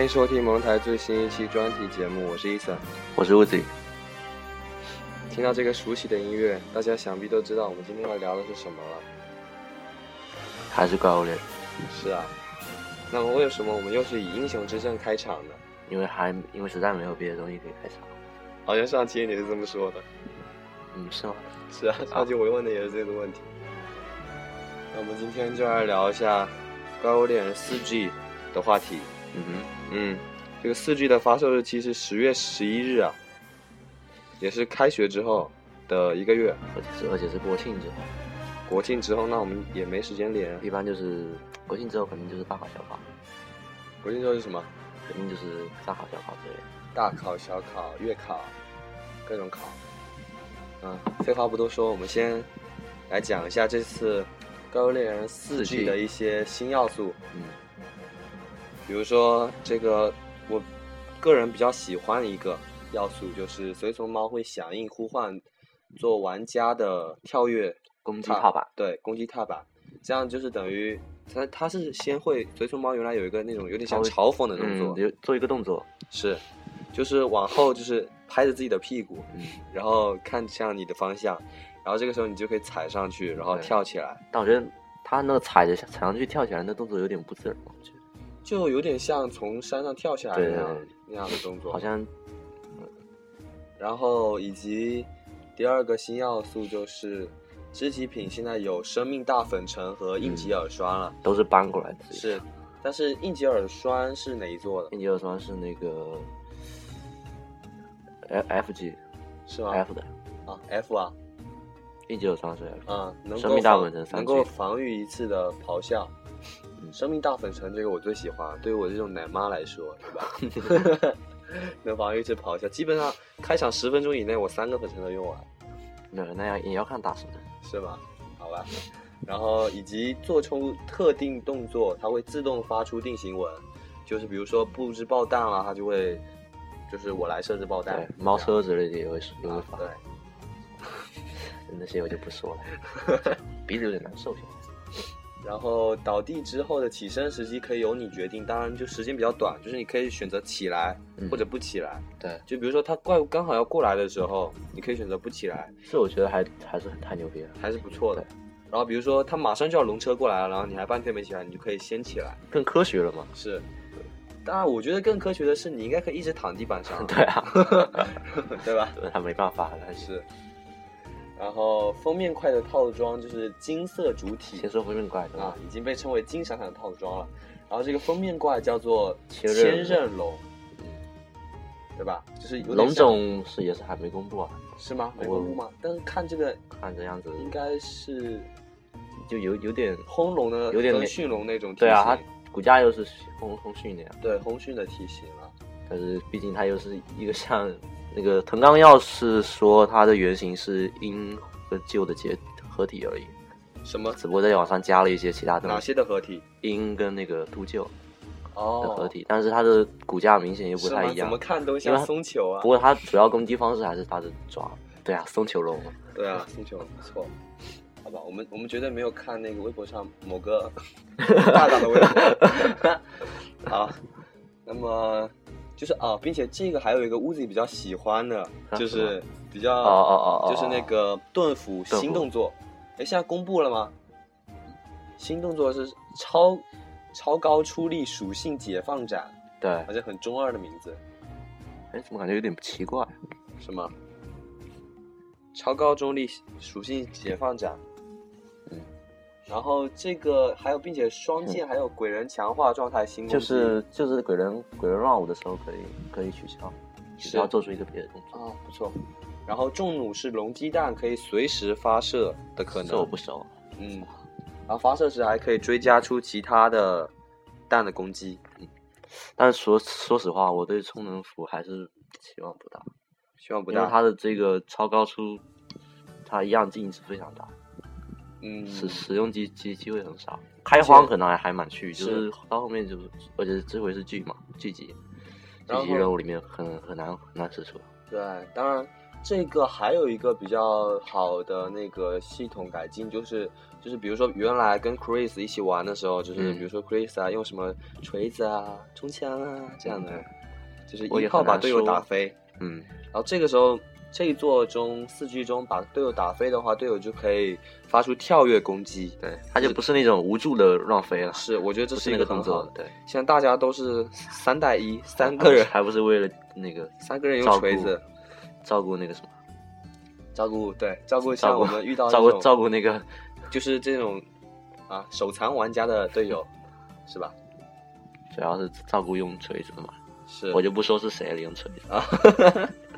欢迎收听蒙台最新一期专题节目，我是伊森。我是 Uzi，听到这个熟悉的音乐，大家想必都知道我们今天要聊的是什么了。还是怪物猎人，是啊，那么为什么我们又是以英雄之证开场呢？因为还因为实在没有别的东西可以开场。好像上期你是这么说的。嗯，是吗？是啊，上期我问的也是这个问题。那我们今天就来聊一下《怪物猎人四 G》的话题。嗯哼，嗯，这个四 G 的发售日期是十月十一日啊，也是开学之后的一个月，而且是而且是国庆之后，国庆之后，那我们也没时间连。一般就是国庆之后肯定就是大考小考，国庆之后是什么？肯定就是大考小考之类的。大考、小考、月考，各种考。嗯，废话不多说，我们先来讲一下这次《怪物猎人四 G》4G 的一些新要素。嗯，比如说，这个我个人比较喜欢的一个要素，就是随从猫会响应呼唤做玩家的跳跃攻击踏板，对，攻击踏板，这样就是等于它它是先会随从猫原来有一个那种有点像嘲讽的动作，做一个动作，是，就是往后就是拍着自己的屁股，嗯，然后看向你的方向，然后这个时候你就可以踩上去，然后跳起来，但我觉得他那个踩着踩上去跳起来那动作有点不自然，我觉得就有点像从山上跳下来那样那样的动作，好像然后以及第二个新要素就是肢体品现在有生命大粉尘和应急耳栓了，都是搬过来的。是，但是应急耳栓是哪一座的？应急耳栓是那个 F F G 是吗？F 的，啊，F 啊，应急耳栓是 F，啊，能够生命大粉尘能够防御一次的咆哮。嗯生命大粉尘这个我最喜欢，对于我这种奶妈来说，对吧？能防御值跑一下，基本上开场十分钟以内，我三个粉尘都用完。那那样也要看大师的。是吗？好吧。然后以及做出特定动作，它会自动发出定型纹，就是比如说布置爆弹了，它就会，就是我来设置爆弹对，。猫车之类的也会也会啊发，对，那些我就不说了，鼻子有点难受现在。然后倒地之后的起身时机可以由你决定，当然就时间比较短，就是你可以选择起来嗯或者不起来。对，就比如说他怪物刚好要过来的时候，你可以选择不起来，是我觉得还还是很太牛逼了，还是不错的。然后比如说他马上就要龙车过来了，然后你还半天没起来，你就可以先起来。更科学了嘛？是，当然我觉得更科学的是，你应该可以一直躺地板上，对啊，对吧？对他没办法，但是是。然后封面块的套装就是金色主体先说封面怪对啊？，已经被称为金闪闪的套装了。然后这个封面怪叫做千千仞仞龙，对吧？就是有龙像种是也是还没公布啊，是吗？没公布吗？但是看这个看这样子应该是就有有点轰龙的有点那跟驯龙那种对啊，它骨架又是轰轰训的呀，对轰迅的体型了。但是毕竟它又是一个像那个藤冈耀是说它的原型是鹰和旧的结合体而已，什么？只不过在网上加了一些其他东哪，些的合体？鹰跟那个秃鹫哦的哦，合体，但是它的骨架明显又不太一样怎么。看都像松球啊不。过它主要攻击方式还是它的爪，对啊，松球龙。对啊，松球不错。好吧，我们我们绝对没有看那个微博上某个 大大的微博。好，那么就是啊，并且这个还有一个屋子里比较喜欢的，啊就是比较哦哦哦哦，就是那个盾斧新动作。哎，现在公布了吗？新动作是超超高出力属性解放斩，对，而且很中二的名字，哎，怎么感觉有点奇怪？什么？超高中力属性解放斩，嗯，然后这个还有，并且双剑还有鬼人强化状态新攻击就是就是鬼人鬼人乱舞的时候可以可以取消，取是消做出一个别的动作。啊，不错。然后重弩是龙鸡蛋，可以随时发射的可能这我，不熟。嗯，然后发射时还可以追加出其他的弹的攻击，嗯但是说说实话，我对充能斧还是期望不大，希望不大。因为它的这个超高出，它一样劲是非常大，嗯，使使用机机机会很少。开荒可能还还蛮去，就是是到后面就是，而且这回是剧嘛，剧集，剧集任务里面很很难很难使出。对，当然这个还有一个比较好的那个系统改进，就是就是比如说原来跟 Chris 一起玩的时候，就是嗯比如说 Chris 啊用什么锤子啊、冲枪啊这样的，就是一炮把队友打飞。嗯，然后这个时候这一座中四 G 中把队友打飞的话，队友就可以发出跳跃攻击。对，他就不是那种无助的乱飞了，是，我觉得这是一个动作，很好的。对，现在大家都是三带一，三个人，还不是为了那个三个人用锤子照顾那个什么，照顾，对，照顾照顾像我们遇到照顾照顾那个，就是这种啊手残玩家的队友，是吧？主要是照顾用锤子的嘛，是，我就不说是谁了，用锤子。啊，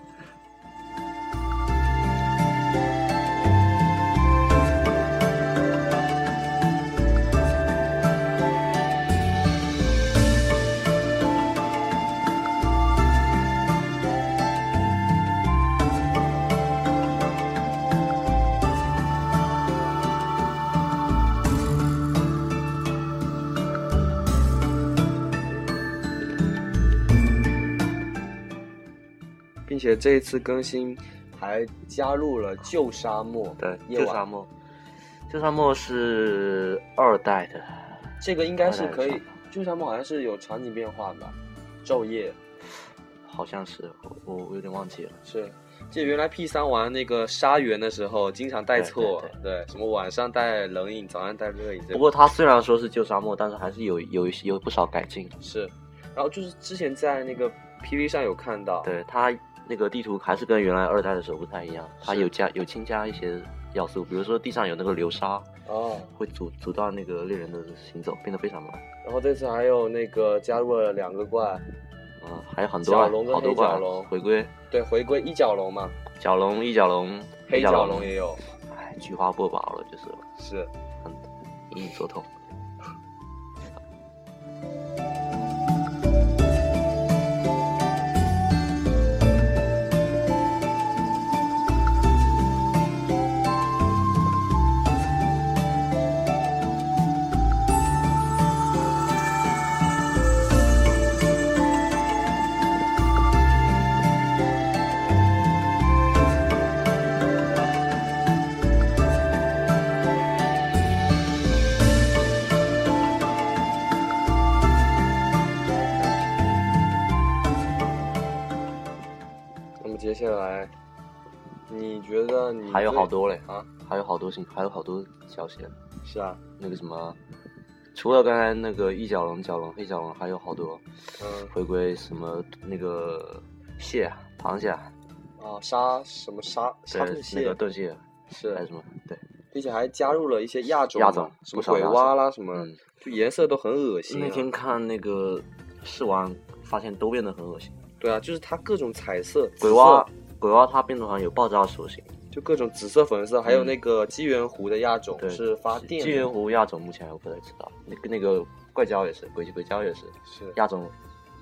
且这一次更新还加入了旧沙漠，对，旧沙漠，旧沙漠是二代的，这个应该是可以旧沙漠好像是有场景变化吧？昼夜好像是我我我有点忘记了。是，记得原来 P 三玩那个沙园的时候，经常带对错，对对，什么晚上带冷饮，早上带热饮，不过它虽然说是旧沙漠，但是还是有有有不少改进。是，然后就是之前在那个 PV 上有看到，对它那个地图还是跟原来二代的时候不太一样，它有加有新加一些要素，比如说地上有那个流沙，哦，会阻阻断那个猎人的行走，变得非常慢。然后这次还有那个加入了两个怪，嗯，还有很多啊角龙跟好多怪黑角龙回归，对，回归一角龙嘛，角龙、一角龙、黑角角龙也有，哎，菊花不保了，就是了是。很隐隐作痛。觉得你还有好多嘞啊？还有好多新，还有好多消息。是啊，那个什么，除了刚才那个一角龙、角龙、黑角龙，还有好多嗯回归什么那个蟹啊、螃蟹啊，啊，沙什么沙沙对兔，蟹那个盾蟹是还有什么？对，并且还加入了一些亚种，亚种什么鬼蛙啦，什么，嗯，就颜色都很恶心、啊。那天看那个试玩，发现都变得很恶心。对啊，就是它各种彩色，鬼蛙鬼蛙它变种好像有爆炸属性，就各种紫色、粉色，还有嗯那个机缘湖的亚种对，是发电的，纪元湖亚种目前还不太知道，那个那个怪胶也是，鬼鬼胶也是，是。亚种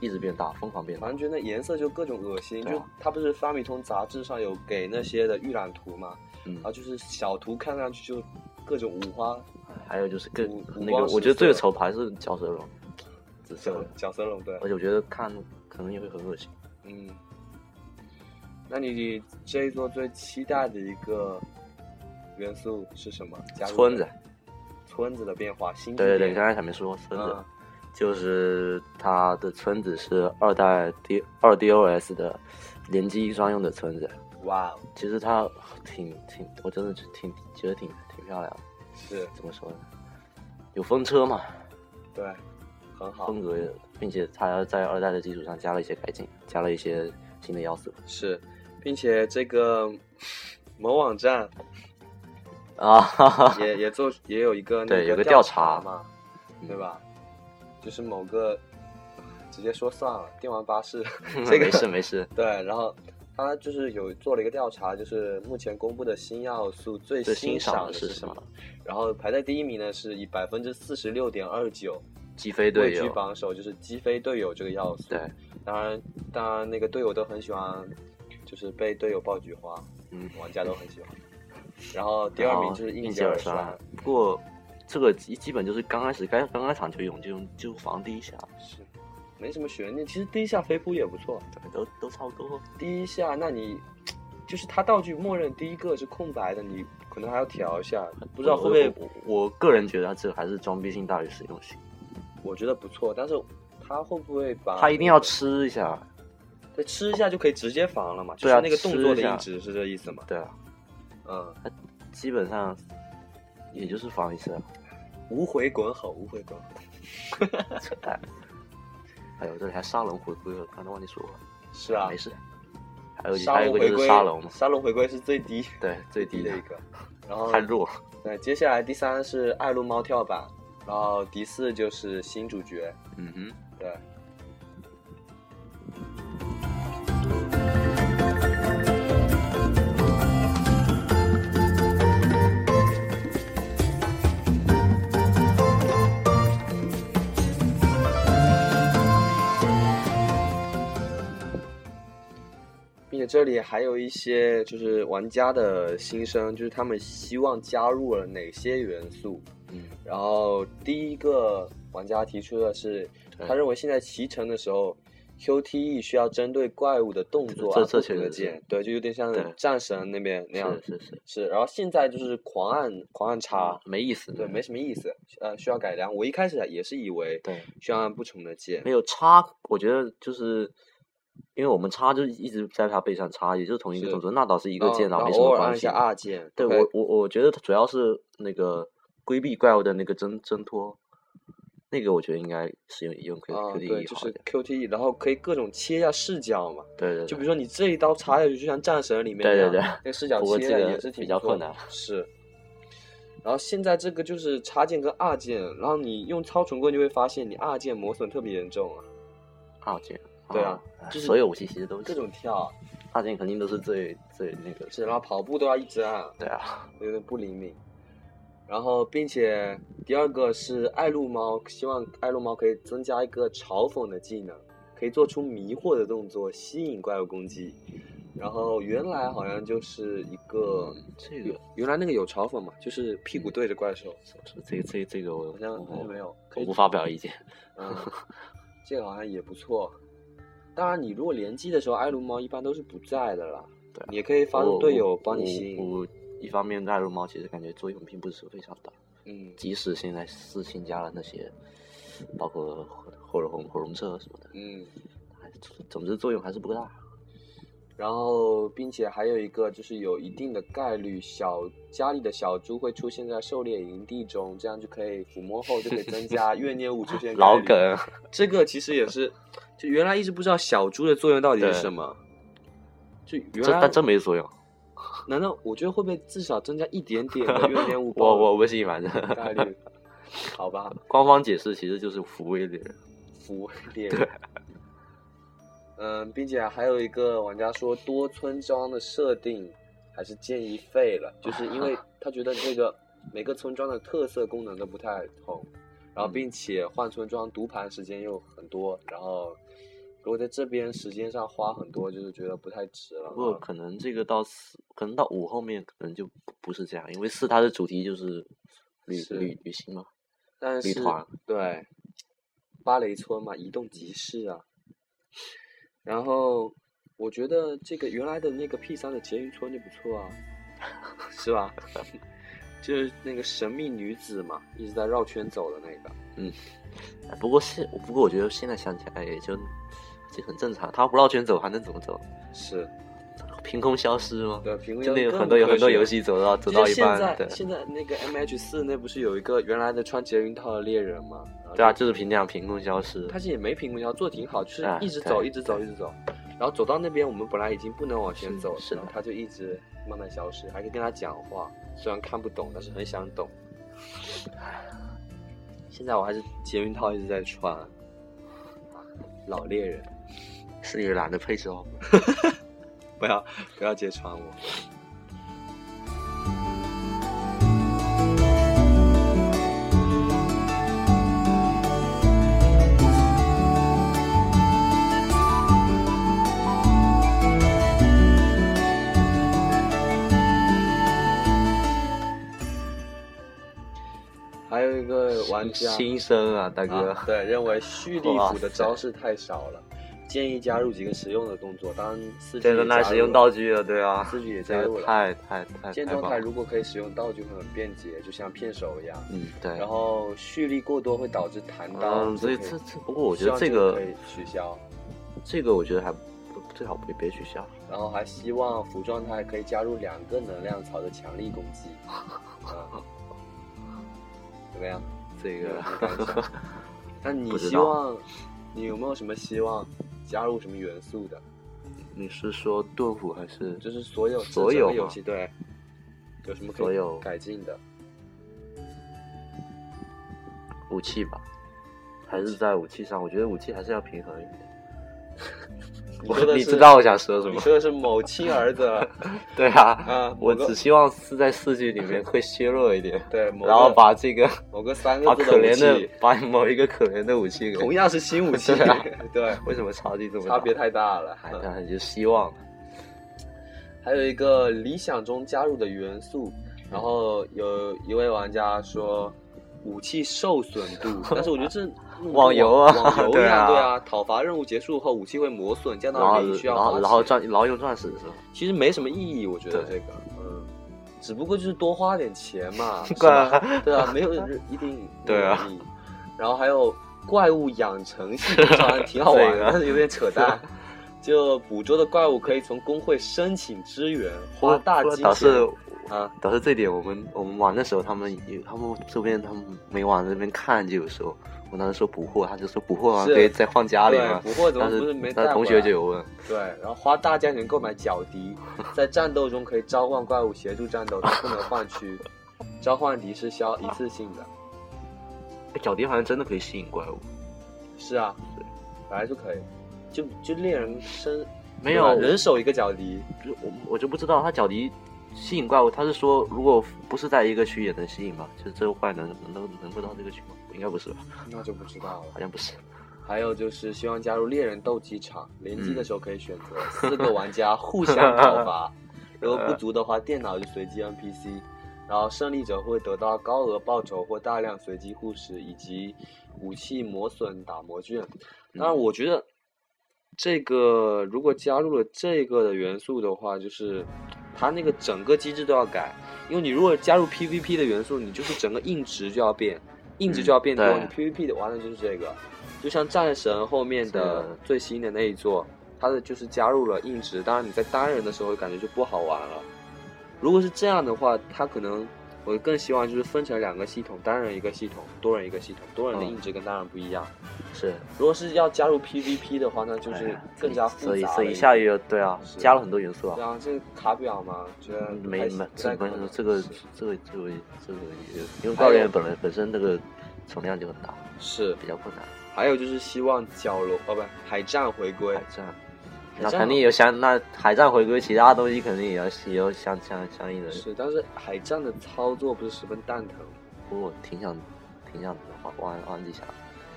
一直变大，疯狂变大。反。正觉得那颜色就各种恶心，就它不是发米通杂志上有给那些的预览图嘛，嗯。然后就是小图看上去就各种五花还有就是更那个，我觉得最丑牌是角蛇龙，紫色角的，角色龙对，而且我觉得看可能也会很恶心。嗯，那你这一座最期待的一个元素是什么？加入村子，村子的变化，新对对对，刚才前面说村子，嗯就是它的村子是二代 D 二 DOS 的联机专用的村子。哇哦，其实它挺挺，我真的是挺觉得挺挺漂亮的。是怎么说呢？有风车嘛，对，很好，风格，并且它在二代的基础上加了一些改进，加了一些新的要素是，并且这个某网站啊。哈哈也 也做也有一个那对有个调调查嘛，嗯对吧？就是某个直接说算了，电玩巴士 这个没事没事，对，然后他就是有做了一个调查，就是目前公布的新要素最最欣欣赏的是什么？然后排在第一名呢，是以百分之四十六点二九击飞位居队友，榜首，就是击飞队友这个要素。对，当然当然那个队友都很喜欢，就是被队友爆菊花，嗯，玩家都很喜欢。然后第二名就是应应耳耳栓，不过这个基基本就是刚开始刚刚开场就用就用就防第一下，是没什么悬念。其实第一下飞扑也不错，对，都都差不多。第一下那你就是它道具默认第一个是空白的，你可能还要调一下，不知道会不会？我我我个人觉得它这个还是装逼性大于实用性。我觉得不错，但是它会不会把？它一定要吃一下，对，吃一下就可以直接防了嘛？就对啊是那个动作的一下的音质是这意思吗？对啊，嗯，基本上也就是防一次啊，无回滚好，无回滚吼。扯淡。还有这里还沙龙回归了，刚才忘记说了，是啊没，事。还有沙还有一个就是龙回归，沙龙，沙龙回归是最低 对，最低的低的一个。然后太弱了。对，接下来第三是爱撸猫跳板，然后第四就是新主角，嗯哼，对。且这里还有一些就是玩家的心声，就是他们希望加入了哪些元素。嗯，然后第一个玩家提出的是，他认为现在骑乘的时候，QTE 需要针对怪物的动作不同的键，对，就有点像战神那边那样。是是是，是，然后现在就是狂按狂按叉，没意思。对，没什么意思，呃，需要改良。我一开始也是以为对，需要按不同的键没，有叉，我觉得就是因为我们插就是一直在他背上插，也就是同一个动作，那倒是一一个键，然后没什么关系。R 键。对我我我觉得主要是那个规避怪物的那个挣挣脱，那个我觉得应该使用用 Q 啊，Q 对，D 就是。QTE，然后可以各种切一下视角嘛。对对，对就比如说你这一刀插下去，就像战神里面那样对对对那个视角切的也是挺不错的较困难是。然后现在这个就是插键跟二键，然后你用超重棍就会发现你二键磨损特别严重啊，二键。对啊就是所有武器其实都各是种跳，二键肯定都是最最那个。是，然后跑步都要一直按，对啊，有点不灵敏。然后，并且第二个是爱撸猫，希望爱撸猫可以增加一个嘲讽的技能，可以做出迷惑的动作，吸引怪物攻击。然后原来好像就是一个，嗯这个原来那个有嘲讽嘛，就是屁股对着怪兽，这个这个这个我好像好像没有，我不发表意见。嗯，这个好像也不错。当然，你如果联机的时候，爱撸猫一般都是不在的啦。对也可以发动队友帮你吸引。一方面爱撸猫其实感觉作用并不是非常大，嗯即使现在四星加了那些，包括火火龙火龙车什么的，嗯。还总之作用还是不大。然后，并且还有一个就是有一定的概率，小家里的小猪会出现在狩猎营地中，这样就可以抚摸后就可以增加 怨念物出现老梗，这个其实也是，就原来一直不知道小猪的作用到底是什么。就原来这但真没作用。难道我觉得会不会至少增加一点点的怨念物我我不信，反正概率？好吧，官方解释其实就是抚慰猎人。服猎人。嗯，并且还有一个玩家说，多村庄的设定还是建议废了，就是因为他觉得这个每个村庄的特色功能都不太同，然后并且换村庄读盘时间又很多，然后如果在这边时间上花很多，就是觉得不太值了。不过可能这个到四，可能到五后面可能就不不是这样，因为四它的主题就是旅是旅旅行嘛。但是旅团对，芭蕾村嘛，移动集市啊。然后我觉得这个原来的那个 P 三的捷运村就不错啊，是吧？就是那个神秘女子嘛，一直在绕圈走的那个。嗯不过现不过我觉得现在想起来也就就很正常，他不绕圈走还能怎么走？是，凭空消失吗？对，评就论更那个很多有很多游戏走到走到一半，现在现在那个 M H 四那不是有一个原来的穿捷运套的猎人吗？对啊，就是凭这样凭空消失。他其实也没凭空消失做的挺好，就是哎一直走，一直走，一直走，然后走到那边，我们本来已经不能往前走了，他就一直慢慢消失，还可以跟他讲话，虽然看不懂，但是很想懂。现在我还是捷运套一直在穿，啊老猎人，是你懒得配装。不要不要揭穿我。还有一个玩家，新生啊，大哥。啊，对，认为蓄力斧的招式太少了。建议加入几个实用的动作，当然四也加那使用道具了，对啊，四 G 也加入了。个太太太建状态太。如果可以使用道具，会很便捷，就像片手一样。嗯，对。然后蓄力过多会导致弹刀，嗯，所以这这不过我觉得这个可以取消。这个我觉得还不最好别别取消。然后还希望服状态可以加入两个能量槽的强力攻击。嗯，怎么样？这个？那你希望，你有没有什么希望加入什么元素的？你是说盾斧还是就是所有所有游戏对，有什么可以所有改进的？武器吧？还是在武器上？我觉得武器还是要平衡一点。我你你说的是知道我想说什么？你说的是某亲儿子 对啊，啊，我只希望是在四季里面会削弱一点，对，某然后把这个某个三个字武可怜的器，把某一个可怜的武器给同样是新武 器对为什么差距这么大？差别太大了。哎，那就希望还有一个理想中加入的元素，然后有一位玩家说武器受损度，但是我觉得这网游啊网游一对啊样，对啊，讨伐任务结束后武器会磨损，这样然后的话你需要然后然后钻然后用钻石是吧？其实没什么意义，我觉得这个，嗯，只不过就是多花点钱嘛？对啊，没有一定 对啊。然后还有怪物养成系统，好像挺好玩的，但是有点扯淡。就捕捉的怪物可以从工会申请支援，花大金钱啊，导致这点，我们我们玩的时候，他们有他们这边他们没往这边看，就有时候我当时说捕获，他就说捕获完是可以再放家里对嘛。捕获怎么但不是没同学就有问，对，然后花大价钱购买角笛，在战斗中可以召唤怪物协助战斗，但不能换区。召唤笛是消一次性的。哎角笛好像真的可以吸引怪物。是啊，本来就可以，就就猎人身没有人手一个角笛，我我就不知道他角笛吸引怪物，他是说如果不是在一个区也能吸引吗？就是这个怪能能能够到这个区吗？应该不是吧？那就不知道了。好像不是。还有就是希望加入猎人斗鸡场，联机的时候可以选择嗯 四个玩家互相讨伐，如果不足的话，电脑就随机 NPC，然后胜利者会得到高额报酬或大量随机护石以及武器磨损打磨券。当然，我觉得这个如果加入了这个的元素的话，就是它那个整个机制都要改，因为你如果加入 PVP 的元素，你就是整个硬值就要变，硬值就要变多，嗯你 PVP 的玩的就是这个。就像战神后面的最新的那一座，它的就是加入了硬值，当然你在单人的时候感觉就不好玩了。如果是这样的话，它可能我更希望就是分成两个系统，单人一个系统，多人一个系统。多人的嗯硬值跟单人不一样。是，如果是要加入 PVP 的话，那就是更加复杂所以了所以一下又对啊，加了很多元素啊对。啊，这个卡表嘛，觉得没没这不太可能是这个这个这个这个也，因为教练本来本身那个存量就很大，是。比较困难。还有就是希望角龙哦不海战回归海，战，海战那肯定有相那海战回归，其他东西肯定也要也要相相相应的。是，但是海战的操作不是十分蛋疼。不过我挺想挺想玩玩玩几下，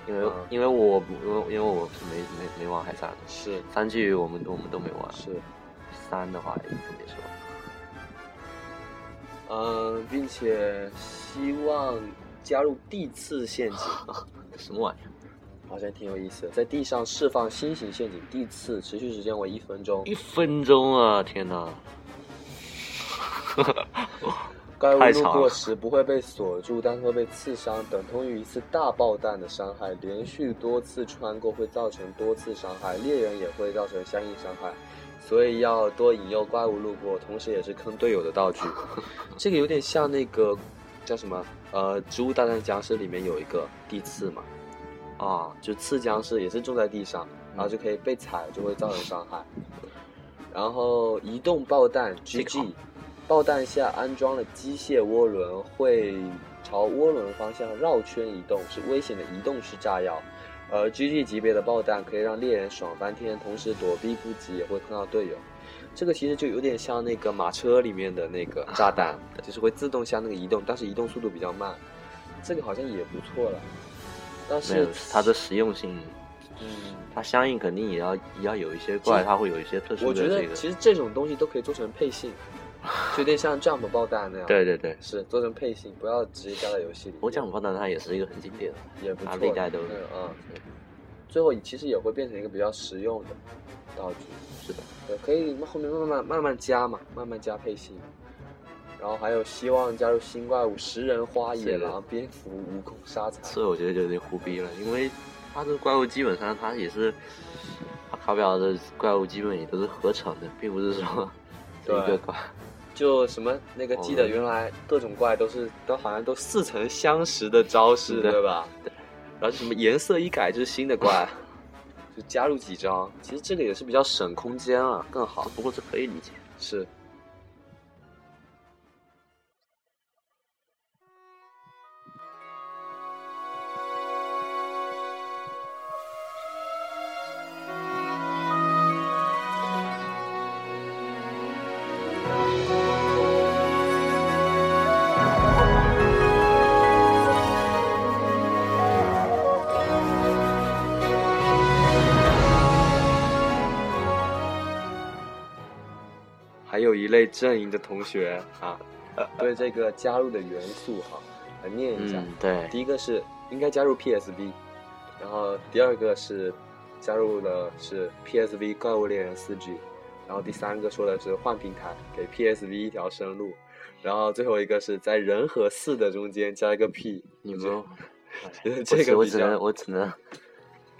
因为、嗯因为我因为因为我是没没没玩海战的，是三 G 我们我们都没玩，是，三的话也更别说。嗯，并且希望加入地刺陷阱，什么玩意儿？好像挺有意思的，在地上释放新型陷阱地刺，持续时间为一分钟。一分钟啊！天哪！怪物路过时不会被锁住，但会被刺伤，等同于一次大爆弹的伤害。连续多次穿过会造成多次伤害，猎人也会造成相应伤害，所以要多引诱怪物路过，同时也是坑队友的道具。这个有点像那个叫什么？呃，《植物大战僵尸》里面有一个地刺嘛，啊，就刺僵尸也是种在地上，然后就可以被踩，就会造成伤害。然后移动爆弹这个 GG，爆弹下安装了机械涡轮，会朝涡轮方向绕圈移动，是危险的移动式炸药。而 GG 级别的爆弹可以让猎人爽翻天，同时躲避不及也会碰到队友。这个其实就有点像那个马车里面的那个炸弹，就是会自动向那个移动，但是移动速度比较慢。这个好像也不错了，但是它的实用性，嗯，它相应肯定也要也要有一些怪，它会有一些特殊我觉的这个。得其实这种东西都可以做成配信，就有点像 Jump 爆弹那样。对对对，是做成配信，不要直接加在游戏里。我讲爆弹它也是一个很经典的，也不错，它历代都嗯嗯。最后其实也会变成一个比较实用的道具。是的，对，可以后面慢慢慢慢加嘛，慢慢加配信。然后还有希望加入新怪物食人花、野狼、蝙蝠、蜈蚣、沙蚕。这我觉得就有点胡逼了，因为它的怪物基本上它也是，它卡表的怪物基本也都是合成的，并不是说一个怪。就什么那个记得原来各种怪都是都好像都似曾相识的招式，对吧？对。然后什么颜色一改就是新的怪，就加入几张。其实这个也是比较省空间啊，更好。不过这可以理解，是。阵营的同学啊，对这个加入的元素哈，来念一下。对，第一个是应该加入 PSV，然后第二个是加入的是 PSV 怪物猎人 4G，然后第三个说的是换平台给 PSV 一条生路，然后最后一个是在人和四的中间加一个 P。你们 这个我只能我只能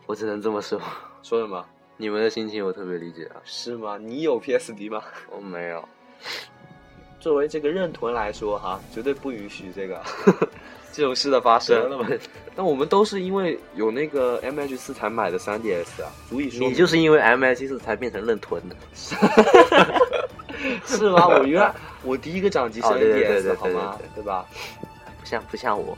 我只能这么说，说什么？你们的心情我特别理解啊，是吗？你有 PSD 吗？我没有。作为这个认屯来说，哈，绝对不允许这个 这种事的发生。那 我们都是因为有那个 MH 四才买的三 D S 啊，足以说你就是因为 MH 四才变成认屯的，是吗？我原来我第一个掌机是 NDS，好吗？对吧？不像不像我。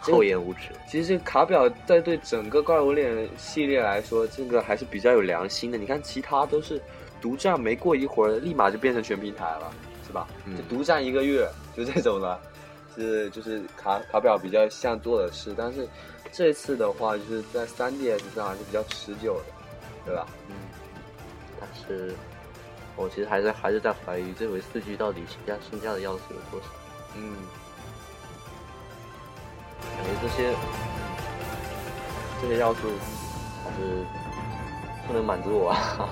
厚颜无耻。其实这个卡表在对整个怪物猎人系列来说，这个还是比较有良心的。你看，其他都是独占，没过一会儿立马就变成全平台了，是吧？就独占一个月，就这种的，是就是卡卡表比较像做的事。但是这次的话，就是在 3DS 上还是比较持久的，对吧？嗯。但是我其实还是还是在怀疑，这回四 G 到底新加新加的要素有多少？嗯。感觉这些这些要素还是不能满足我啊！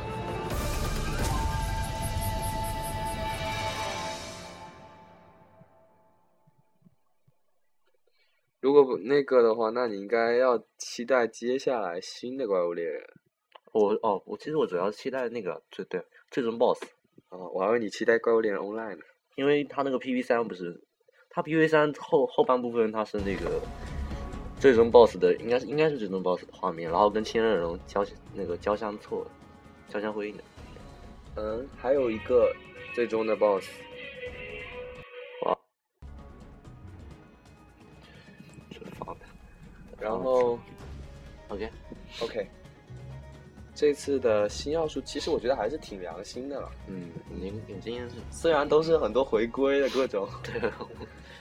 如果不那个的话，那你应该要期待接下来新的怪物猎人。我哦，我其实我主要期待那个最对最终 BOSS 啊，我还以为你期待怪物猎人 Online 呢，因为他那个 PV 三不是。他 P V 三后后半部分，他是那个最终 BOSS 的，应该是应该是最终 BOSS 的画面，然后跟千人龙交那个交相错，交相辉映的。嗯，还有一个最终的 BOSS。这次的新要素，其实我觉得还是挺良心的了。嗯，您眼睛是虽然都是很多回归的各种。对。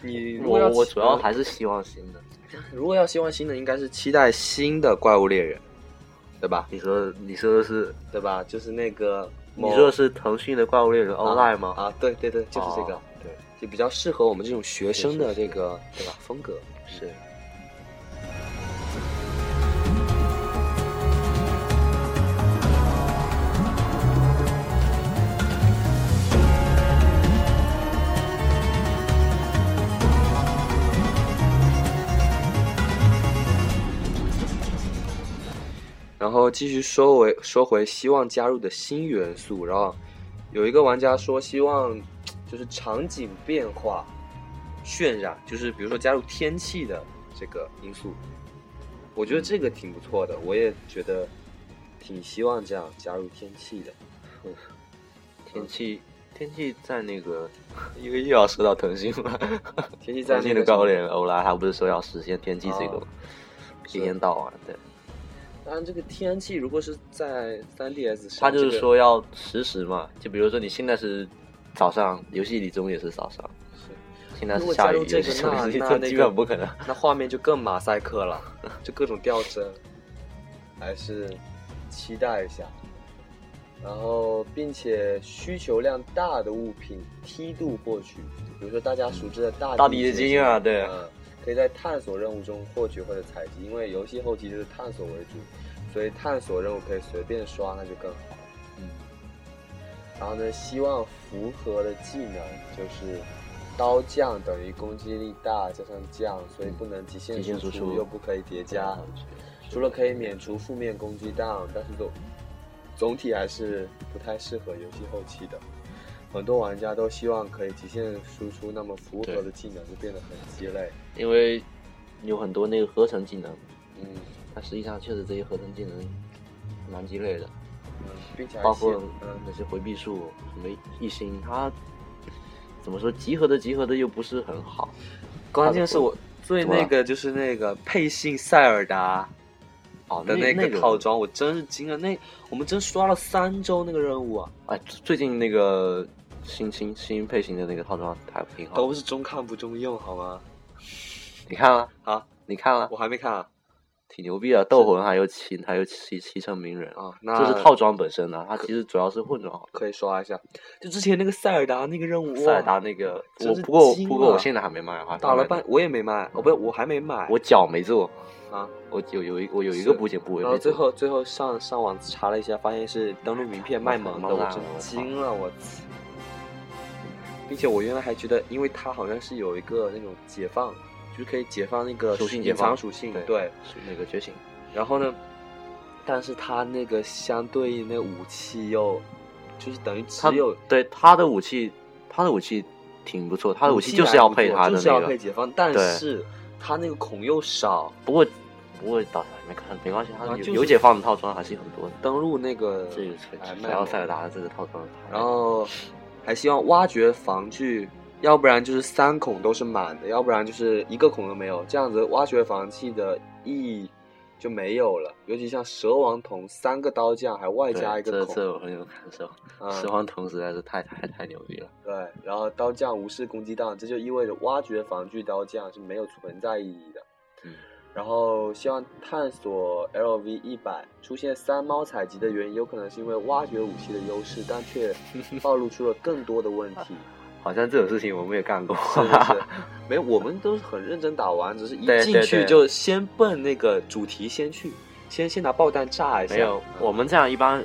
你我我主要还是希望新的。如果要希望新的，应该是期待新的怪物猎人，对吧？你说你说的是对吧？就是那个你说的是腾讯的怪物猎人 Online 吗？啊，对对对，就是这个，对，就比较适合我们这种学生的这个对吧风格是。然后继续说回说回希望加入的新元素，然后有一个玩家说希望就是场景变化渲染，就是比如说加入天气的这个因素，我觉得这个挺不错的，我也觉得挺希望这样加入天气的。天气天气在那个，因为又要说到腾讯了，天气 在那个高联欧拉，他不是说要实现天气这个吗？一天到晚的。当然，这个天气如果是在 3DS 上，他就是说要实时嘛。就比如说你现在是早上，游戏里中也是早上。是。现在是下雨，这个那 那基本不可能。那画面就更马赛克了，就各种掉帧，还是期待一下。然后，并且需求量大的物品梯度获取，比如说大家熟知的大大地精啊，对。可以在探索任务中获取或者采集，因为游戏后期就是探索为主。所以探索任务可以随便刷，那就更好。嗯，然后呢，希望符合的技能就是刀降等于攻击力大加上降，所以不能极限输输出又不可以叠加。嗯除了可以免除负面攻击档，但是总总体还是不太适合游戏后期的。很多玩家都希望可以极限输出，那么符合的技能就变得很鸡肋。因为有很多那个合成技能，嗯。但实际上确实这些合成技能蛮鸡肋的，嗯，并且还包括那些回避术、什么一星，它怎么说集合的集合的又不是很好，关键是我最那个就是那个配信塞尔达哦的那个套装，我真是惊了。那我们真刷了三周那个任务啊，哎，最近那个新新新配型的那个套装还挺好，都是中看不中用，好吗？你看了？啊，你看了？我还没看啊。挺牛逼的，斗魂还有骑还有骑骑乘鸣人啊，那这是套装本身的，它其实主要是混装好。可以刷一下，就之前那个塞尔达那个任务，塞尔达那个，我不过不过我现在还没买，还打了半，我也没卖，哦不是，我还没买，我脚没做啊，我有有一我有一个部件部位没做，然后最后最后上上网查了一下，发现是登录名片卖萌的，我真惊了，我操！并且我原来还觉得，因为它好像是有一个那种解放，就是可以解放那个属性隐藏属性，对，是那个觉醒。然后呢，但是它那个相对应那武器又就是等于只有对他的武器，他的武器挺不错，他的武器就是要配他的就是要配解放，但是他那个孔又少。不过不过倒没看没关系，他有、啊就是、有解放的套装还是很多的。登录那个这个还要塞尔达的这个套装，然后还希望挖掘防具。要不然就是三孔都是满的，要不然就是一个孔都没有，这样子挖掘防器的意义就没有了。尤其像蛇王铜三个刀匠，还外加一个孔，这这我很有感受。嗯、蛇王铜实在是太太太牛逼了。对，然后刀匠无视攻击档，这就意味着挖掘防具刀匠是没有存在意义的。嗯。然后希望探索 LV 一百出现三猫采集的原因，有可能是因为挖掘武器的优势，但却 暴露出了更多的问题。好像这种事情我们也干过，是是是，没有，我们都是很认真打完，只是一进去就先奔那个主题先去，先先拿爆弹炸一下。没有，我们这样一般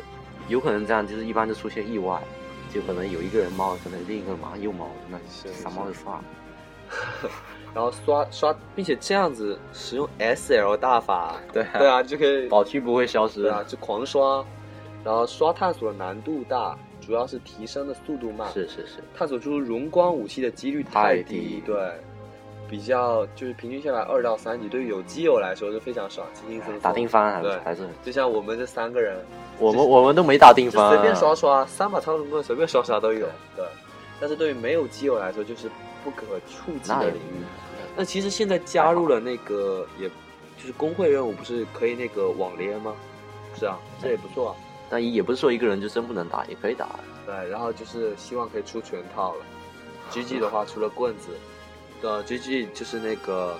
有可能这样，就是一般就出现意外，就可能有一个人猫，可能另一个人马上又猫，那三猫就算了。然后刷刷，并且这样子使用 S L 大法，对对啊，就可以宝区不会消失，对啊，就狂刷，然后刷探索的难度大。主要是提升的速度慢，是是是，探索出荣光武器的几率太低，对，比较就是平均下来二到三级，对于有基友来说是非常爽，轻轻松松。打定方还对。还是，就像我们这三个人，我们我们都没打定番，随便刷刷三把长龙棍，随便刷刷都有，对。但是对于没有基友来说，就是不可触及的领域。那其实现在加入了那个，也就是工会任务，不是可以那个网联吗？是啊，这也不错啊。但也不是说一个人就真不能打，也可以打。对，然后就是希望可以出全套了。GG 的话，除了棍子，呃，GG 就是那个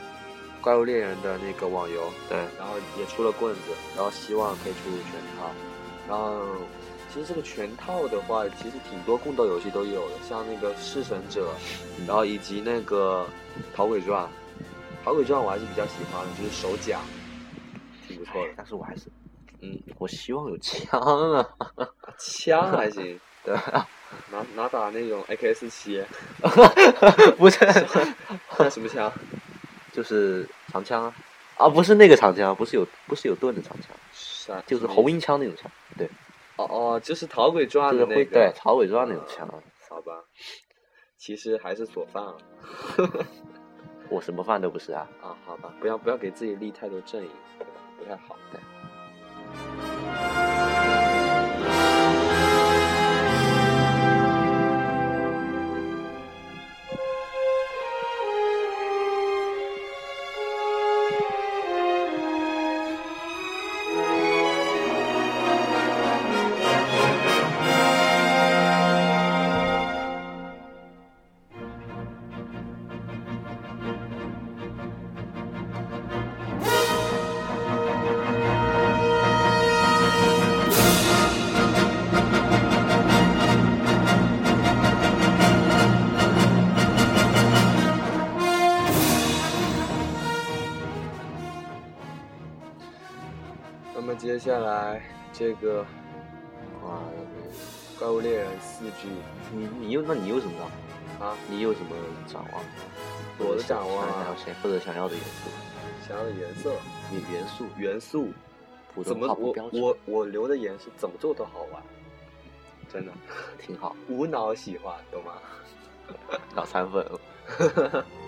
怪物猎人的那个网游，对，然后也出了棍子，然后希望可以出全套。然后其实这个全套的话，其实挺多宫斗游戏都有的，像那个弑神者，然后以及那个逃鬼传。逃鬼传我还是比较喜欢的，就是手甲，挺不错的。但是我还是。嗯，我希望有枪啊，枪还行，对，拿 拿把那种 AK 四七，不是，那什么枪？就是长枪啊，啊，不是那个长枪，不是有不是有盾的长枪，是啊，就是红缨枪那种枪，对，哦哦，就是逃鬼传的那个，对，逃鬼传那种枪，好吧，其实还是锁饭了，我什么饭都不是啊，啊，好吧，不要不要给自己立太多阵营，对吧？不太好，对。这个哇，《怪物猎人四 G 你你又那你有什么展望？啊，你有什么展望？我的展望啊想要想或者想要的元素，想要的颜色、你元素，元素，普通怎么我话不标准，我我留的颜是怎么做都好玩，真的挺好，无脑喜欢，懂吗？脑残粉。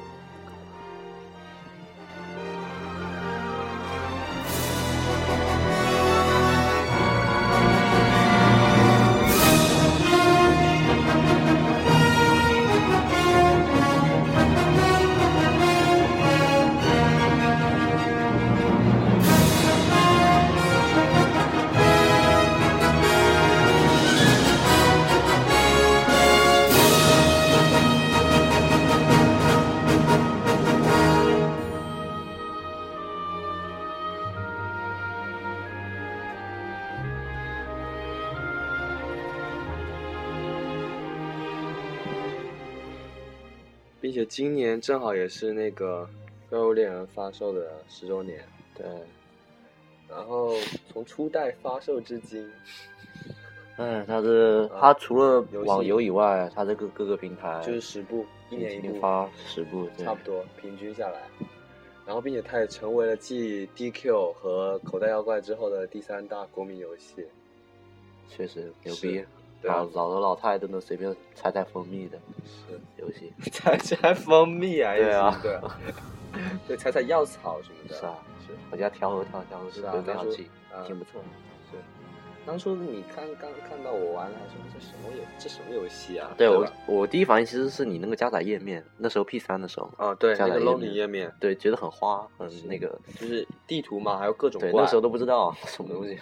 今年正好也是那个《怪物猎人》发售的十周年，对，然后从初代发售至今，嗯，它是啊它除了网游以外，它这个各个平台就是十部，一年一部，发十部，差不多平均下来。然后，并且它也成为了继 DQ 和口袋妖怪之后的第三大国民游戏。确实牛是逼。老老头老太都能随便采采蜂蜜的是，游戏，采采蜂蜜啊，对啊对啊，对，采采药草什么的。是啊，是我家调和调和，是啊有没当初好气，啊挺不错。是。当初你看刚看到我玩，还说这什么游这什么游戏啊？对我我第一反应其实是你那个加载页面，那时候 P 三的时候嘛，啊，对，那个加载页 loading 面页面，对，觉得很花，很是那个，就是地图嘛，还有各种对，怪。那时候都不知道什么东西。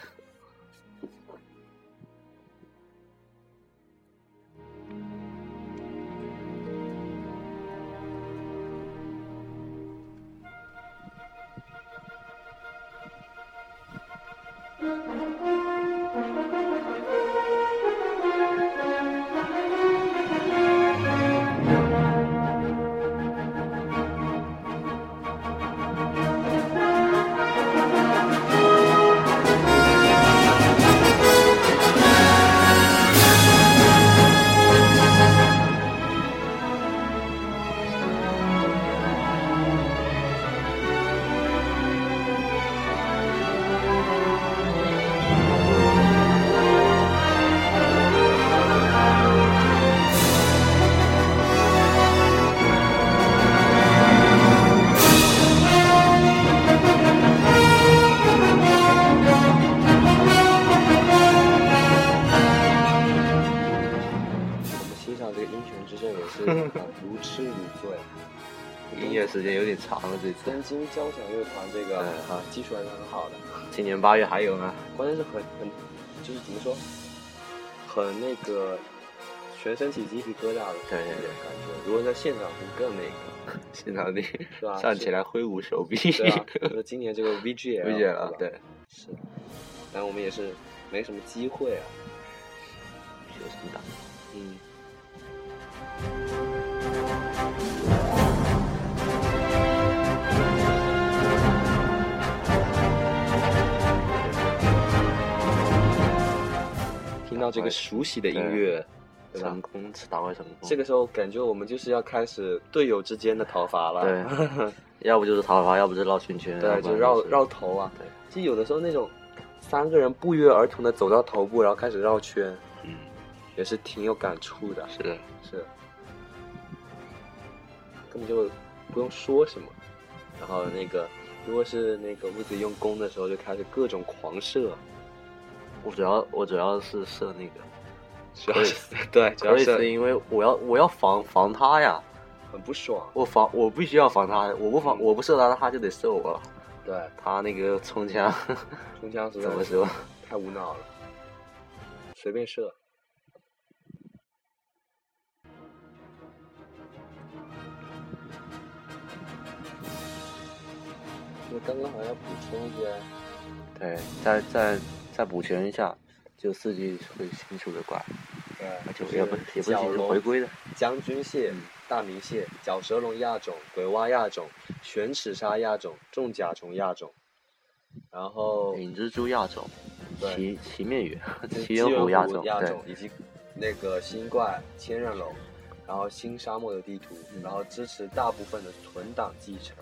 今年八月还有呢，关键是很很就是怎么说，很那个全身起鸡皮疙瘩的对对对感觉。如果在现场听更那个，现场你是吧？站起来挥舞手臂，对啊，就是今年这个 VGL 理解了，吧对，是，但我们也是没什么机会啊。有什么的？嗯。听到这个熟悉的音乐，成？功，打怪成功。这个时候感觉我们就是要开始队友之间的讨伐了。对，要不就是讨伐，要不就是绕圈圈，对，就绕绕头啊。对，其实有的时候那种三个人不约而同的走到头部，然后开始绕圈，嗯，也是挺有感触的。是的，是，根本就不用说什么。然后那个，如果是那个屋子用弓的时候，就开始各种狂射，我主要我主要是射那个主要是对，主要是是因为我要我要防防他呀，很不爽。我防我必须要防他，我不防嗯我不射他，他就得射我了。对，他那个冲枪 冲枪是怎么说？太无脑了，随便射。我刚刚好像要补充一些，对，再再再补全一下，就四季会新出的怪，对，就是也不也不是新出角龙回归的，将军蟹、大明蟹、角蛇龙亚种、鬼蛙亚种、玄齿鲨亚种、重甲虫亚种，然后影蜘蛛亚种，对奇奇面鱼，奇缘湖湖亚种，对亚种，以及那个新怪千仞龙，然后新沙漠的地图，嗯然后支持大部分的存档继承。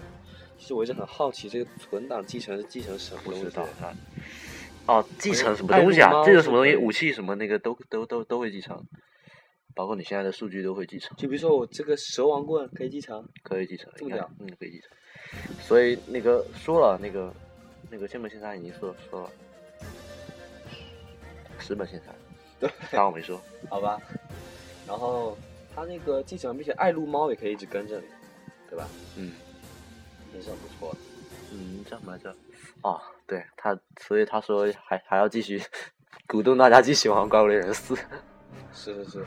其实我一直很好奇，这个存档继承是继承什么东西不知道？它。哦，继承什么东西啊撸？猫这个什么东西？武器什么那个都都都都会继承，包括你现在的数据都会继承，就比如说我这个蛇王棍可以继承，可以继承，这么屌嗯，可以继承。所以那个说了，那个那个千本仙山已经说说了，十本仙山，对，当我没说。好吧？然后他那个继承，并且爱撸猫也可以一直跟着你，对吧？嗯也是很不错的。嗯，叫什么来着？哦，对他，所以他说还还要继续鼓动大家继续玩《怪物猎人四》。是是是。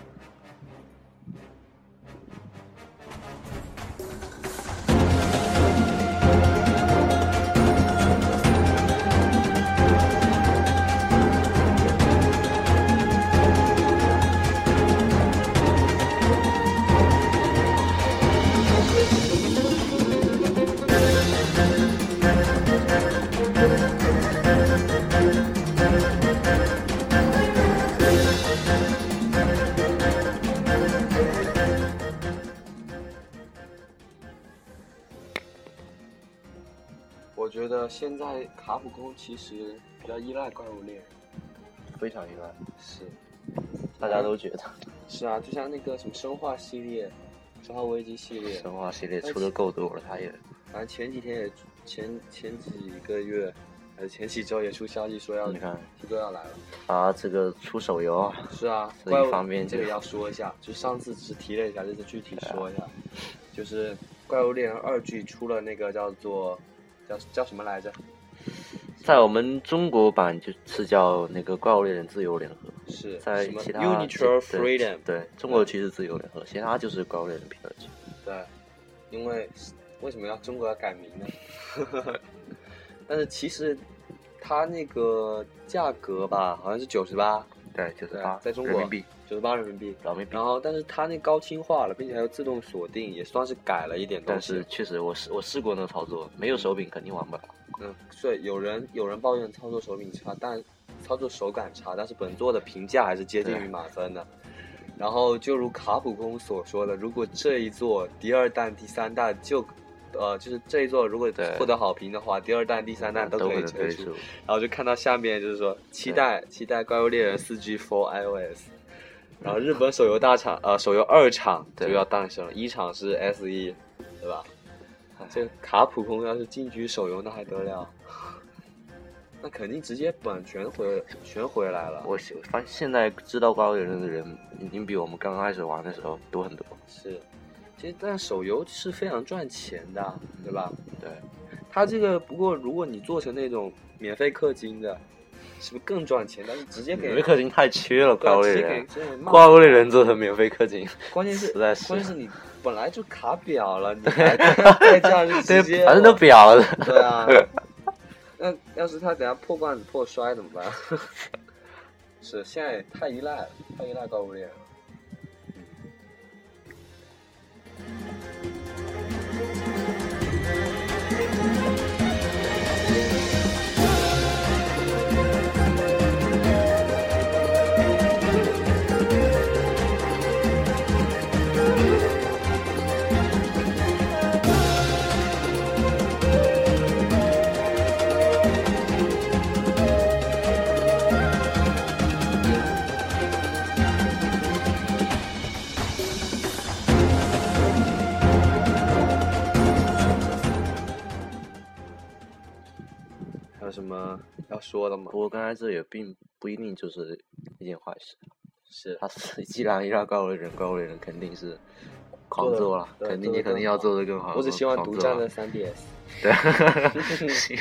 觉得现在卡普空其实比较依赖怪物猎人，非常依赖，是大家都觉得是啊，就像那个什么生化系列、生化危机系列，生化系列出的够多了，他也反正前几天也前前几个月还是前几周也出消息说要你看 T 哥要来了。啊，这个出手游啊，是啊，这怪物一方面就这个要说一下，就上次只是提了一下，这次具体说一下，就是《怪物猎人二 G》出了那个叫做叫叫什么来着？在我们中国版就是叫那个怪物猎人自由联合，是在什么其他 Uniture 对 Freedom？对中国其实自由联合，其他就是怪物猎人 P 二 G。对，因为为什么要中国要改名呢？但是其实它那个价格吧，好像是九十八，对，九十八，在中国人民币，九十八人民币。然。后，但是它那高清化了，并且还有自动锁定，也算是改了一点东西但。是确实，我试我试过那个操作，没有手柄肯定玩不了。嗯，所以有人有人抱怨操作手柄差，但操作手感差，但是本作的评价还是接近于满分的。然后就如卡普空所说的，如果这一座第二弹、第三弹就，呃，就是这一座如果获得好评的话，第二弹、第三弹都可以。推出。然后就看到下面就是说期待期待《怪物猎人四 G for iOS》，然后日本手游大厂 呃手游二厂就对要诞生了，一厂是 S 一，对吧？这个卡普空要是进军手游那还得了？那肯定直接本全回全回来了。我发现现在知道怪物猎人的人已经比我们刚开始玩的时候多很多。是，其实但手游是非常赚钱的，对吧？对，它这个不过如果你做成那种免费氪金的，是不是更赚钱？但是直接给免费氪金太缺了，怪物猎人。怪物猎人做成免费氪金，关键是实在是关键是你本来就卡表了，你还再这样就直接，反正都表了。对啊。那要是他等下破罐子破摔怎么办？是现在太依赖了，太依赖怪物猎人了。么要说的吗不？过刚才这也并不一定就是一件坏事。是他是既然遇到怪物猎人，怪物猎人肯定是狂做了，肯定你肯定要做的更好。我只希望独占的三 DS。对，行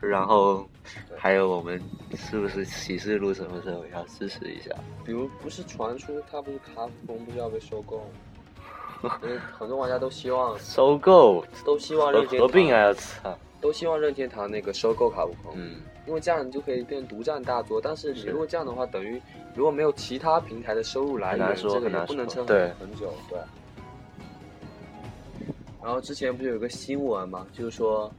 然后还有我们是不是启示录什么时候要支持一下？比如不是传出他不是卡普空不是要被收购吗？因为很多玩家都希望收购都希望合任天合并堂啊！操，都希望任天堂那个收购卡普空，嗯，因为这样你就可以变独占大作。但是你如果这样的话，等于如果没有其他平台的收入来源，这个也很难不能撑说对很久。对。然后之前不是有个新闻嘛，就是说，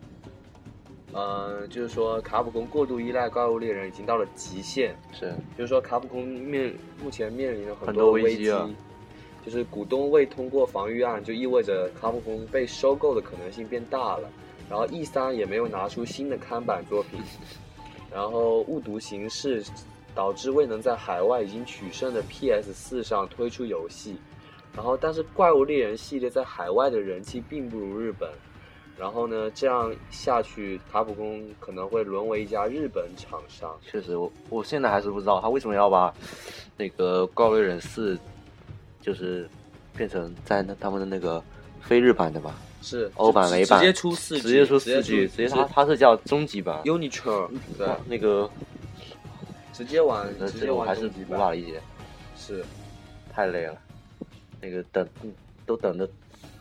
呃，就是说卡普空过度依赖怪物猎人已经到了极限，是就是说卡普空面目前面临了很多多危机就是股东未通过防御案，就意味着卡普空被收购的可能性变大了。然后 E 三也没有拿出新的看板作品，然后误读形式导致未能在海外已经取胜的 PS 四上推出游戏。然后，但是怪物猎人系列在海外的人气并不如日本。然后呢，这样下去，卡普空可能会沦为一家日本厂商。确实，我我现在还是不知道他为什么要把那个《怪物猎人四》就是变成在那他们的那个非日版的吧，是欧版、美版直接出四 G，直接出四 G，直接它它是叫终极版。Uniture，对，哇那个直接玩那直接玩还是无法理解，是太累了。那个等都等着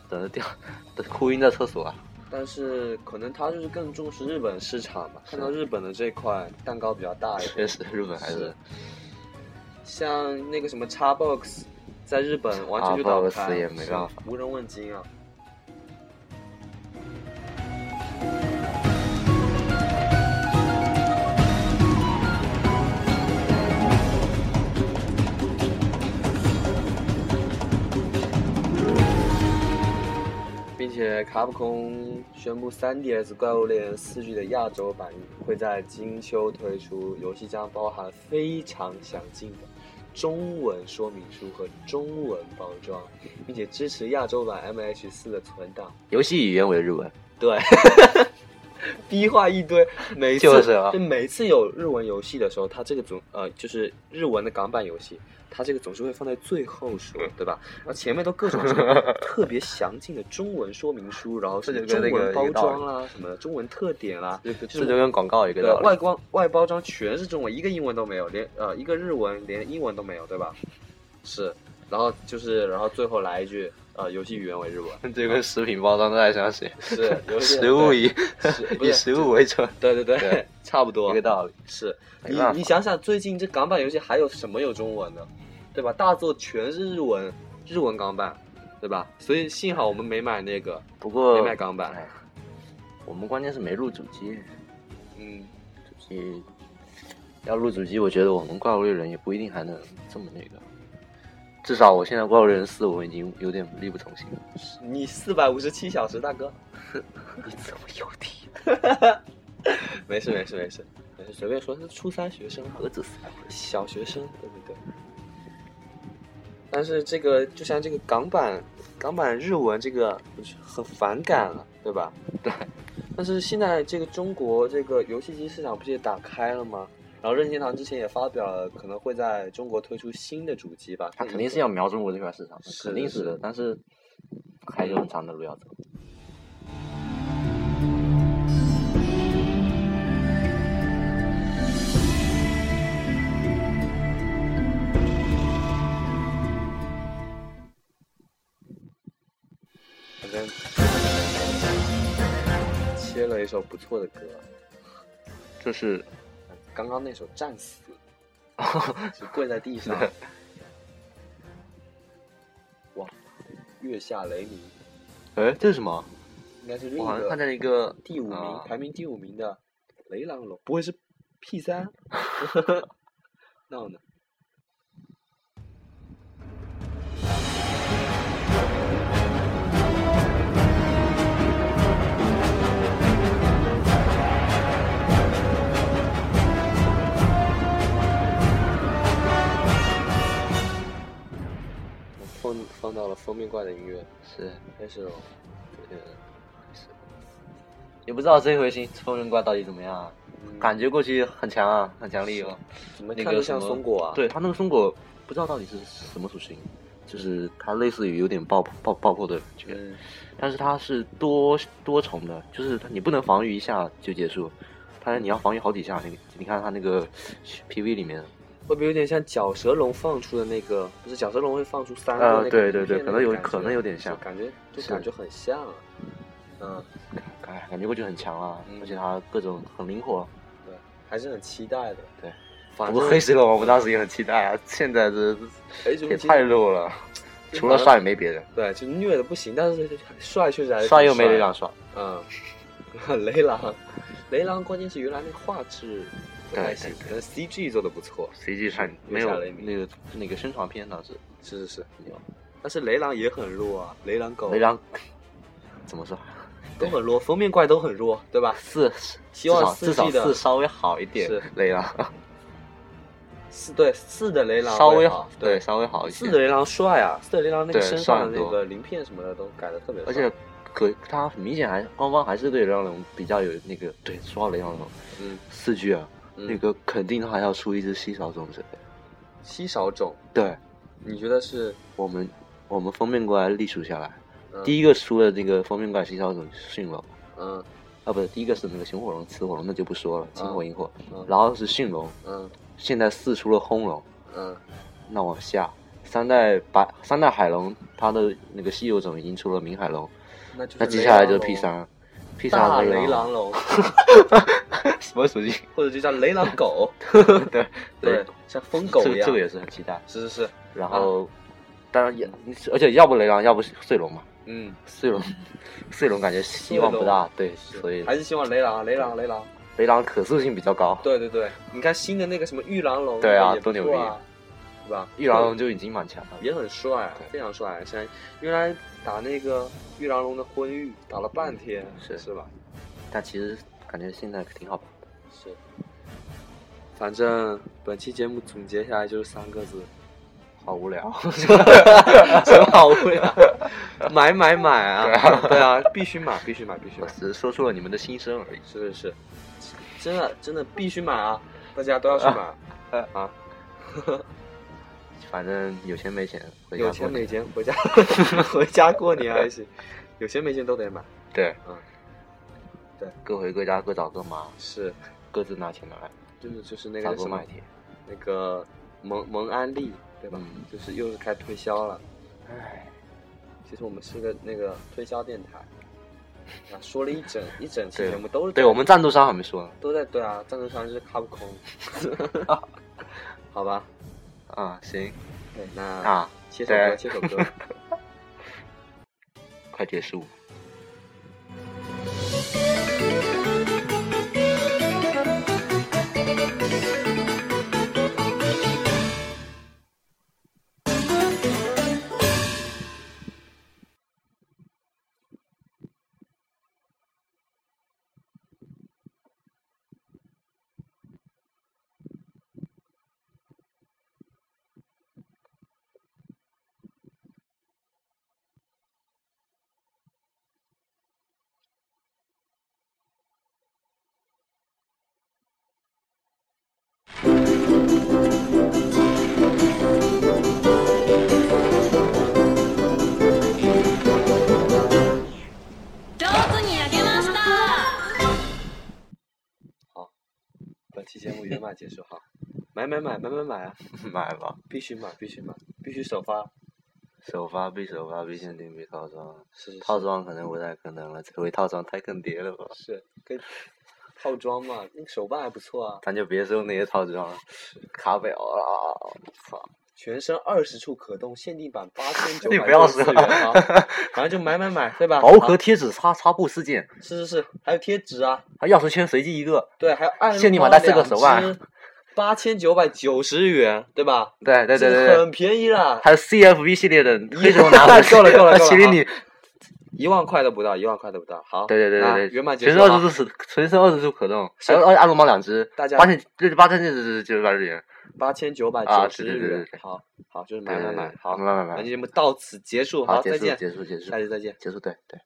等着掉，等哭晕在厕所啊。但是可能他就是更重视日本市场吧，看到日本的这块蛋糕比较大一点。确实，日本还是是像那个什么 Xbox，在日本完全就倒台，也没办法无人问津啊。并且卡普空宣布，3DS《怪物猎人4 G》的亚洲版会在金秋推出，游戏将包含非常详尽的中文说明书和中文包装，并且支持亚洲版 M H 四的存档。游戏语言为日文，对，逼话一堆，每一次就是啊。就每次有日文游戏的时候，它这个总呃就是日文的港版游戏，它这个总是会放在最后说，对吧？然后前面都各种什么 特别详尽的中文说明书，然后什么中文包装啦，什么中文特点啦，这就是这就跟广告一个对道理。外光外包装全是中文，一个英文都没有，连呃一个日文连英文都没有，对吧？是，然后就是然后最后来一句呃游戏语言为日文，这跟食品包装都在相似，是食 物以以食物为准，对对对，对差不多一个道理。是你你想想，最近这港版游戏还有什么有中文的，对吧？大作全是日文，日文港版，对吧？所以幸好我们没买那个，不过没买港版哎我们关键是没入主机，嗯，主机要入主机，我觉得我们怪物猎人也不一定还能这么那个。至少我现在怪物猎人四，我已经有点力不从心了。你四百五十七小时，大哥，你怎么有体？没事没事没事没事，随便说，是初三学生，何止四百五十小学生，对不对？但是这个就像这个港版港版日文这个就是很反感了，对吧？对。但是现在这个中国这个游戏机市场不是也打开了吗？然后任天堂之前也发表了，可能会在中国推出新的主机吧。他肯定是要瞄中国这块市场的，肯定是的。但是还有很长的路要走。反正切了一首不错的歌，就是刚刚那首《战死》，就跪在地上。哇，月下雷鸣，哎，这是什么？应该是另一我好像看个见一个第五名，啊排名第五名的雷狼龙，不会是 P 三？闹呢？放放到了封面怪的音乐，是开始了。这个是，也不知道这回新封面怪到底怎么样啊？嗯感觉过去很强啊，很强力哦。怎么看着像松果啊？对，它那个松果不知道到底是什么属性，就是它类似于有点爆爆爆破的感觉，嗯，但是它是多多重的，就是你不能防御一下就结束，它你要防御好几下。你你看它那个 PV 里面，会不会有点像角蛇龙放出的那个？不是角蛇龙会放出三个啊那个对对对可能有可能有点像感觉就感觉很像啊。嗯，哎，感觉过去很强啊，嗯而且它各种很灵活。对，还是很期待的。对，反正不过黑石龙我们当时也很期待啊，现在这也太弱了，除了帅也没别人，对，就虐的不行，但是帅确实还是帅又没挺雷狼帅。嗯，雷狼，雷狼关键是原来那个画质不太对。可能 CG 做的不错，CG 看没有那个那个宣传片倒是。是是是有，但是雷狼也很弱啊，雷狼狗。雷狼 怎么说？都很弱，封面怪都很弱，对吧？四希望至少四稍微好一点是，雷狼。四对四的雷狼稍微好，对。稍微好一些，四的雷狼帅啊，四的雷狼那个身上的那个鳞片什么的都改的特别，而且可他很明显还官方还是对雷狼龙比较有那个对说到雷狼龙嗯。四 G 啊，嗯那个肯定还要出一只稀少种子，稀少种，对。你觉得是？我们我们封面过来隶属下来，嗯。第一个出的那个封面怪稀少种驯龙。嗯。啊，不是，第一个是那个熊火龙、雌火龙，那就不说了，金火、银火，嗯。然后是驯龙，嗯。现在四出了轰龙，嗯。那往下三代白三代海龙，它的那个稀有种已经出了明海龙，那就是那接下来就是 P 狼三，P 龙大雷狼龙，什么属性？或者就叫雷狼狗，对对，像疯狗一样。这个这个也是很期待。是是是，然后，当然也，而且要不雷狼，要不碎龙嘛，嗯，碎龙，碎龙感觉希望不大，对，所以还是希望雷狼，雷狼，雷狼。雷狼可塑性比较高，对对对，你看新的那个什么玉狼龙，对啊多牛逼。啊，对吧？玉郎龙就已经蛮强了。也很帅，啊非常帅。像原来打那个玉郎龙的婚玉，打了半天，是是吧？但其实感觉现在挺好玩的。是。反正本期节目总结下来就是三个字，好无聊，真好无聊。买买买啊！对啊，必须买，必须买，必须买。只是说出了你们的心声而已。是是是，真的真的必须买啊！大家都要去买 啊！反正有钱没钱，回家有钱过年没钱回家回家过年还行，有钱没钱都得买。对，嗯，对，各回各家，各找各妈，是，各自拿钱来就是就是那个什么。那个蒙蒙安利，对吧？嗯就是又是开推销了。唉，其实我们是个那个推销电台，啊，说了一整一整期对节目都是对我们赞助商还没说呢。都在对啊，赞助商是卡普空 好吧？啊，行对，那啊，切首歌，对切首歌。快结束。结束哈，买买买买买买啊！买吧，必须买，必须买，必须首发。首发必首发必限定必套装，是是套装可能不太可能了，这回套装太坑爹了吧？是跟套装嘛，那个手办还不错啊，咱就别说那些套装了，卡表啊，操！全身二十处可动，限定版八千九 你百不要说四元啊！反正就买买买，对吧？薄壳贴纸擦擦布四件，是是是，还有贴纸啊，还钥匙圈随机一个。对，还有暗限定版带四个手腕，八千九百九十元，对吧？对对对对对，很便宜啦，还有 CFV 系列的 黑手拿回够了够了够了麒麟女，一万块都不到，一万块都不到。好，对对对那对对，圆满结全束全身二十处，全身二十四可动，是还有二阿龙猫两只，大家八千这八千就是九百日元，八千九百啊九十对对对对。对元好，好，就是买买买对对对，好，买买买本期节目到此结束，好，再见，结束结束下期再见。结束，对对。